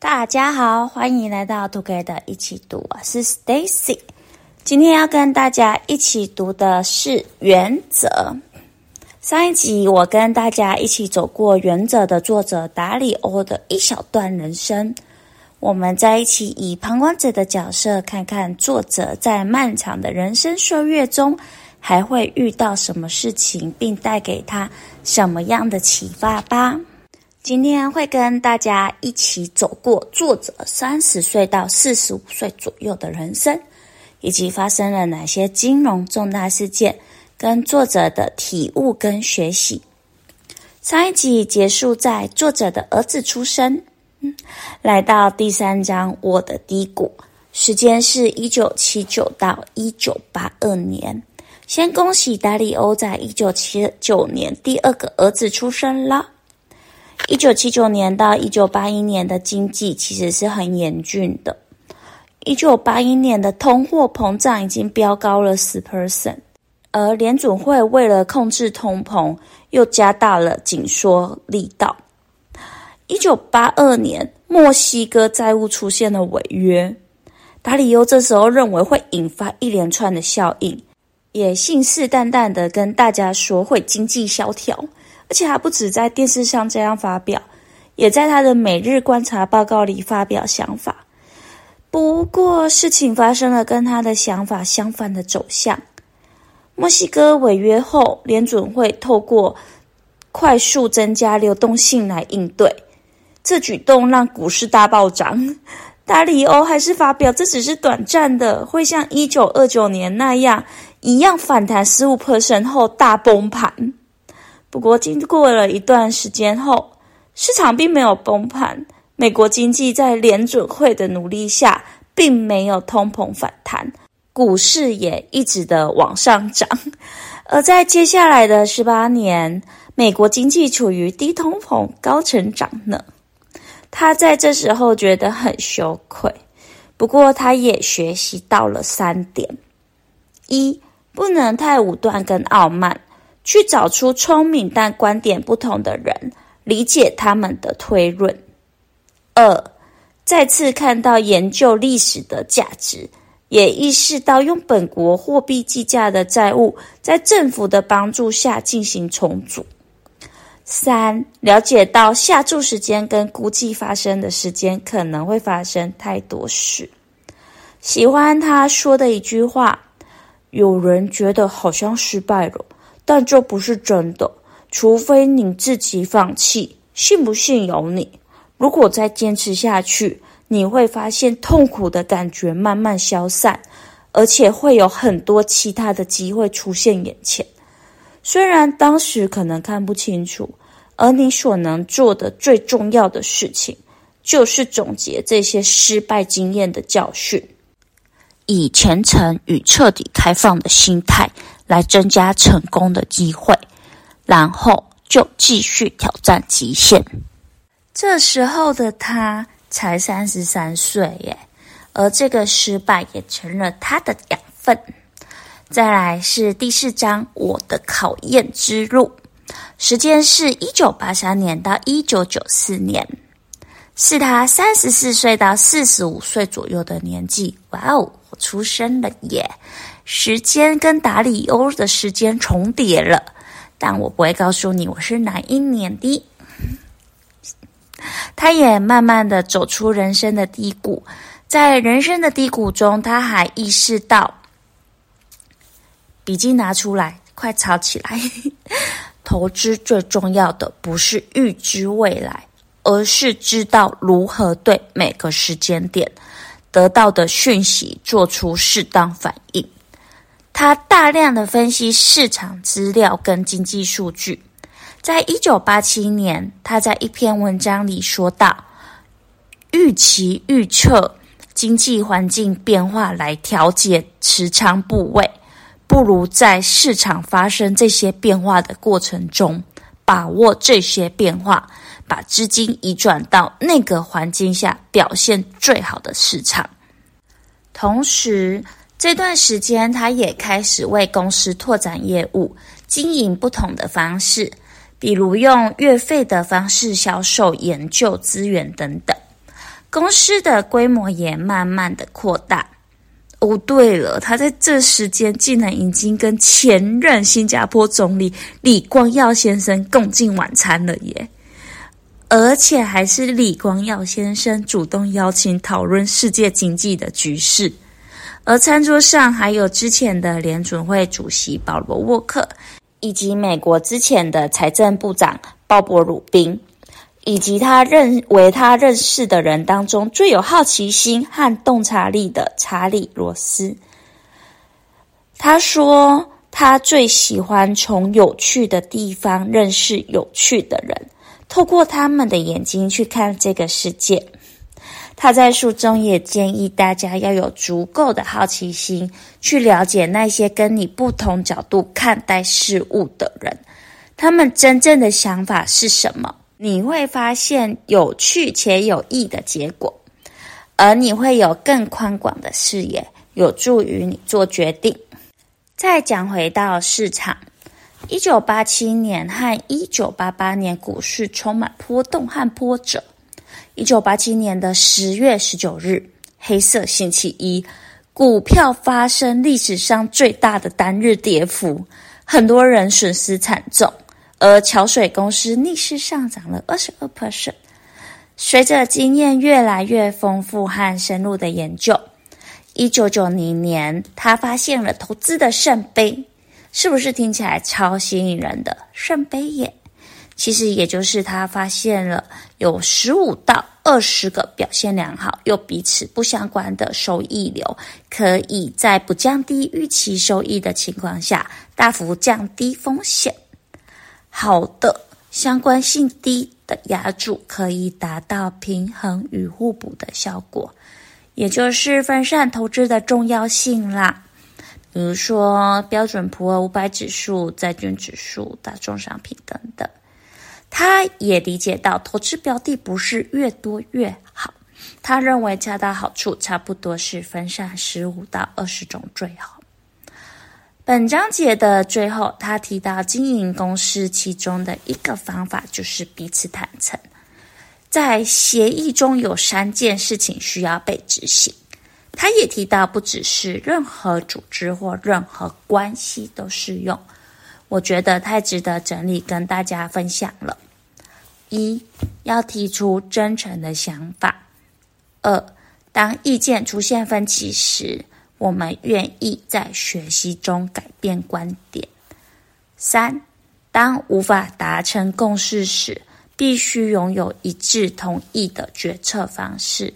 大家好，欢迎来到 Together 一起读，我是 Stacy。今天要跟大家一起读的是《原则》。上一集我跟大家一起走过《原则》的作者达里欧的一小段人生。我们在一起以旁观者的角色，看看作者在漫长的人生岁月中还会遇到什么事情，并带给他什么样的启发吧。今天会跟大家一起走过作者三十岁到四十五岁左右的人生，以及发生了哪些金融重大事件，跟作者的体悟跟学习。上一集结束在作者的儿子出生，嗯，来到第三章我的低谷，时间是一九七九到一九八二年。先恭喜达里欧在一九七九年第二个儿子出生了。一九七九年到一九八一年的经济其实是很严峻的。一九八一年的通货膨胀已经飙高了十 percent，而联准会为了控制通膨，又加大了紧缩力道。一九八二年，墨西哥债务出现了违约，达里欧这时候认为会引发一连串的效应，也信誓旦旦的跟大家说会经济萧条。而且还不止在电视上这样发表，也在他的每日观察报告里发表想法。不过事情发生了跟他的想法相反的走向。墨西哥违约后，联准会透过快速增加流动性来应对，这举动让股市大暴涨。达里欧还是发表这只是短暂的，会像一九二九年那样一样反弹十五 percent 后大崩盘。不过，经过了一段时间后，市场并没有崩盘。美国经济在联准会的努力下，并没有通膨反弹，股市也一直的往上涨。而在接下来的十八年，美国经济处于低通膨、高成长呢。他在这时候觉得很羞愧。不过，他也学习到了三点：一，不能太武断跟傲慢。去找出聪明但观点不同的人，理解他们的推论。二，再次看到研究历史的价值，也意识到用本国货币计价的债务，在政府的帮助下进行重组。三，了解到下注时间跟估计发生的时间可能会发生太多事。喜欢他说的一句话：“有人觉得好像失败了。”但这不是真的，除非你自己放弃。信不信由你。如果再坚持下去，你会发现痛苦的感觉慢慢消散，而且会有很多其他的机会出现眼前。虽然当时可能看不清楚，而你所能做的最重要的事情，就是总结这些失败经验的教训，以虔诚与彻底开放的心态。来增加成功的机会，然后就继续挑战极限。这时候的他才三十三岁耶，而这个失败也成了他的养分。再来是第四章，我的考验之路，时间是一九八三年到一九九四年，是他三十四岁到四十五岁左右的年纪。哇哦，我出生了耶！时间跟达里欧的时间重叠了，但我不会告诉你我是哪一年的。他也慢慢的走出人生的低谷，在人生的低谷中，他还意识到，笔记拿出来，快抄起来。投资最重要的不是预知未来，而是知道如何对每个时间点得到的讯息做出适当反应。他大量的分析市场资料跟经济数据，在一九八七年，他在一篇文章里说道：“预期预测经济环境变化来调节持仓部位，不如在市场发生这些变化的过程中，把握这些变化，把资金移转到那个环境下表现最好的市场，同时。”这段时间，他也开始为公司拓展业务，经营不同的方式，比如用月费的方式销售研究资源等等。公司的规模也慢慢的扩大。哦，对了，他在这时间竟然已经跟前任新加坡总理李光耀先生共进晚餐了耶！而且还是李光耀先生主动邀请讨论世界经济的局势，而餐桌上还有之前的联准会主席保罗沃克，以及美国之前的财政部长鲍勃鲁宾。以及他认为他认识的人当中最有好奇心和洞察力的查理·罗斯，他说他最喜欢从有趣的地方认识有趣的人，透过他们的眼睛去看这个世界。他在书中也建议大家要有足够的好奇心，去了解那些跟你不同角度看待事物的人，他们真正的想法是什么。你会发现有趣且有益的结果，而你会有更宽广的视野，有助于你做决定。再讲回到市场，一九八七年和一九八八年股市充满波动和波折。一九八七年的十月十九日，黑色星期一，股票发生历史上最大的单日跌幅，很多人损失惨重。而桥水公司逆势上涨了二十二 percent。随着经验越来越丰富和深入的研究，一九九零年，他发现了投资的圣杯，是不是听起来超吸引人的圣杯耶？其实也就是他发现了有十五到二十个表现良好又彼此不相关的收益流，可以在不降低预期收益的情况下，大幅降低风险。好的，相关性低的压注可以达到平衡与互补的效果，也就是分散投资的重要性啦。比如说标准普尔五百指数、债券指数、大宗商品等等。他也理解到投资标的不是越多越好，他认为恰到好处，差不多是分散十五到二十种最好。本章节的最后，他提到经营公司其中的一个方法就是彼此坦诚。在协议中有三件事情需要被执行。他也提到，不只是任何组织或任何关系都适用。我觉得太值得整理跟大家分享了。一，要提出真诚的想法。二，当意见出现分歧时，我们愿意在学习中改变观点。三，当无法达成共识时，必须拥有一致同意的决策方式，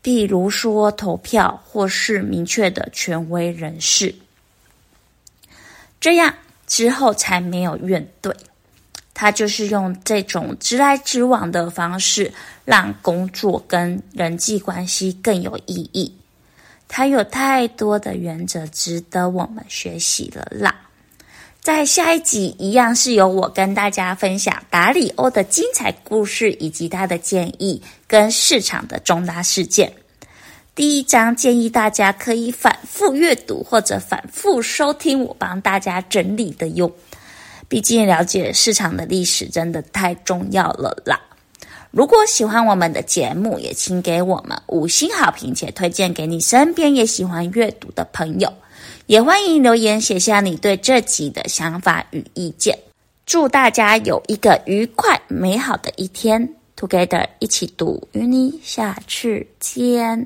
比如说投票或是明确的权威人士，这样之后才没有怨怼。他就是用这种直来直往的方式，让工作跟人际关系更有意义。他有太多的原则值得我们学习了啦！在下一集一样是由我跟大家分享达里欧的精彩故事以及他的建议跟市场的重大事件。第一章建议大家可以反复阅读或者反复收听我帮大家整理的哟，毕竟了解市场的历史真的太重要了啦！如果喜欢我们的节目，也请给我们五星好评，且推荐给你身边也喜欢阅读的朋友。也欢迎留言写下你对这集的想法与意见。祝大家有一个愉快美好的一天，Together 一起读，与你下次见。